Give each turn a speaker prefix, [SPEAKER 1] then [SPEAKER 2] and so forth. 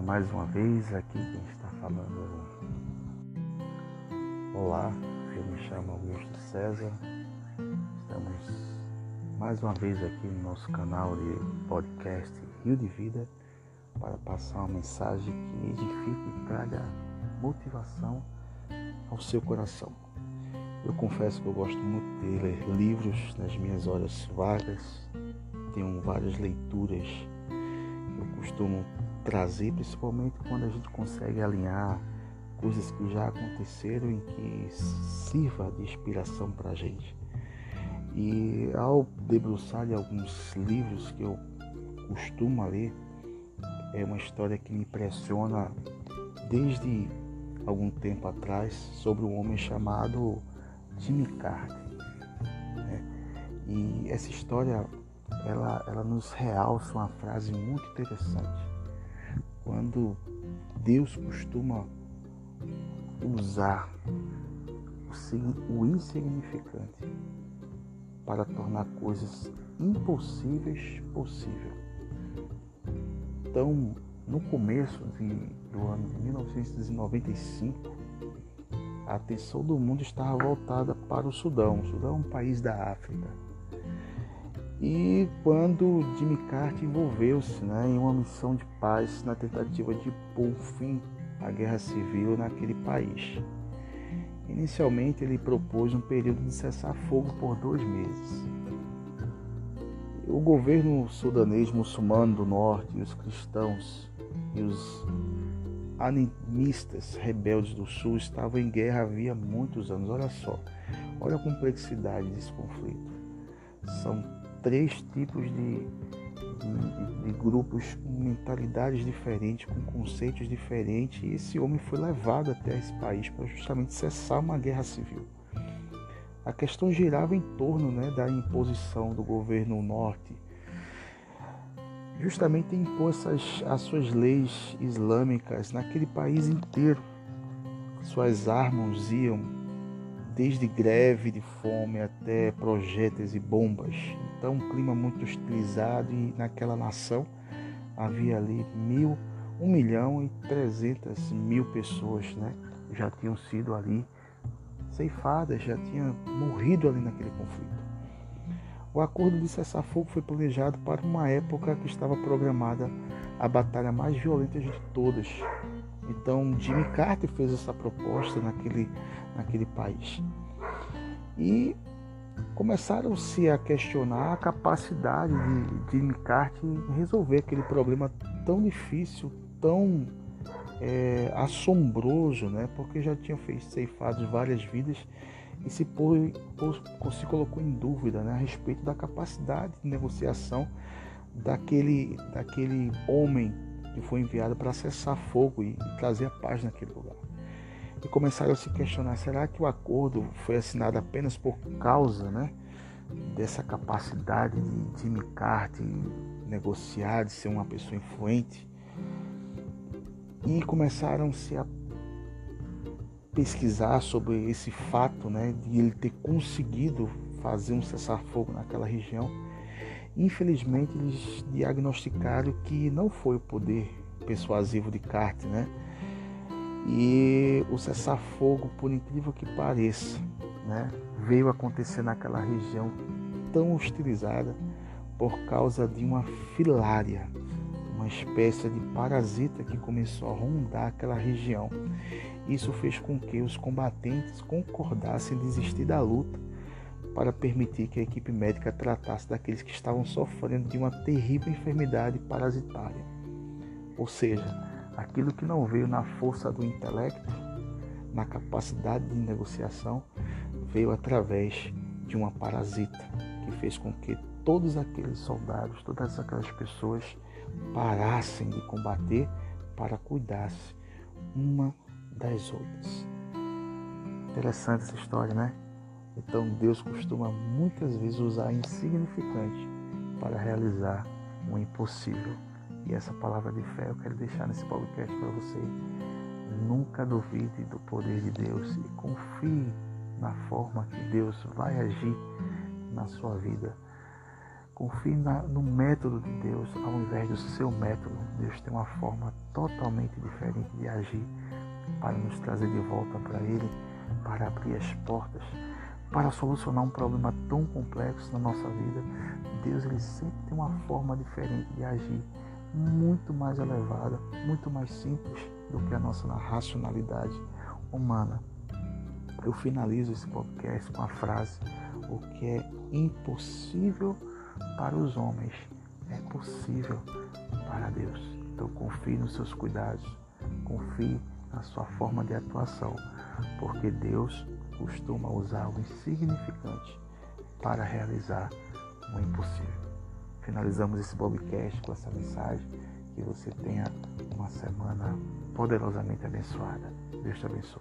[SPEAKER 1] dia mais uma vez. Aqui quem está falando. Olá, eu me chamo Augusto César. Estamos mais uma vez aqui no nosso canal de podcast Rio de Vida para passar uma mensagem que edifique e traga motivação ao seu coração. Eu confesso que eu gosto muito de ler livros nas minhas horas vagas. Tenho várias leituras que eu costumo trazer, principalmente quando a gente consegue alinhar coisas que já aconteceram e que sirva de inspiração para a gente. E ao debruçar de alguns livros que eu costumo ler, é uma história que me impressiona desde algum tempo atrás sobre um homem chamado Jimmy Carter. Né? E essa história ela, ela nos realça uma frase muito interessante. Quando Deus costuma usar o insignificante para tornar coisas impossíveis possível. Então, no começo de, do ano de 1995, a atenção do mundo estava voltada para o Sudão. O Sudão é um país da África. E quando Jimmy Carter envolveu-se né, em uma missão de paz na tentativa de pôr fim à guerra civil naquele país. Inicialmente ele propôs um período de cessar-fogo por dois meses. O governo sudanês muçulmano do norte e os cristãos e os animistas rebeldes do sul estavam em guerra havia muitos anos. Olha só, olha a complexidade desse conflito. São três tipos de, de, de, grupos com mentalidades diferentes, com conceitos diferentes, e esse homem foi levado até esse país para justamente cessar uma guerra civil. A questão girava em torno né, da imposição do governo norte justamente impôs essas, as suas leis islâmicas naquele país inteiro. Suas armas iam desde greve de fome até projéteis e bombas. Então, um clima muito hostilizado e naquela nação havia ali mil, um milhão e trezentas mil pessoas, né? Já tinham sido ali ceifadas, já tinham morrido ali naquele conflito. O acordo de cessar-fogo foi planejado para uma época que estava programada a batalha mais violenta de todas. Então, Jimmy Carter fez essa proposta naquele, naquele país. E começaram-se a questionar a capacidade de Jimmy Carter resolver aquele problema tão difícil, tão é, assombroso, né? porque já tinha feito ceifados várias vidas e se, pôs, pôs, se colocou em dúvida né, a respeito da capacidade de negociação daquele, daquele homem que foi enviado para cessar fogo e, e trazer a paz naquele lugar. E começaram a se questionar: será que o acordo foi assinado apenas por causa né, dessa capacidade de Jimmy Carter negociar, de ser uma pessoa influente? E começaram-se a pesquisar sobre esse fato, né, de ele ter conseguido fazer um cessar-fogo naquela região. Infelizmente, eles diagnosticaram que não foi o poder persuasivo de Carter, né? E o cessar-fogo, por incrível que pareça, né, veio acontecer naquela região tão hostilizada por causa de uma filária, uma espécie de parasita que começou a rondar aquela região. Isso fez com que os combatentes concordassem em desistir da luta para permitir que a equipe médica tratasse daqueles que estavam sofrendo de uma terrível enfermidade parasitária. Ou seja, aquilo que não veio na força do intelecto, na capacidade de negociação, veio através de uma parasita que fez com que todos aqueles soldados, todas aquelas pessoas parassem de combater para cuidar-se uma das outras. Interessante essa história, né? Então Deus costuma muitas vezes usar insignificante para realizar o impossível. E essa palavra de fé eu quero deixar nesse podcast para você. Nunca duvide do poder de Deus e confie na forma que Deus vai agir na sua vida. Confie na, no método de Deus ao invés do seu método. Deus tem uma forma totalmente diferente de agir para nos trazer de volta para Ele, para abrir as portas, para solucionar um problema tão complexo na nossa vida. Deus ele sempre tem uma forma diferente de agir, muito mais elevada, muito mais simples do que a nossa racionalidade humana. Eu finalizo esse podcast com a frase: O que é impossível para os homens é possível para Deus. Então confie nos seus cuidados, confie na sua forma de atuação, porque Deus costuma usar o insignificante para realizar o impossível. Finalizamos esse podcast com essa mensagem. Que você tenha uma semana poderosamente abençoada. Deus te abençoe.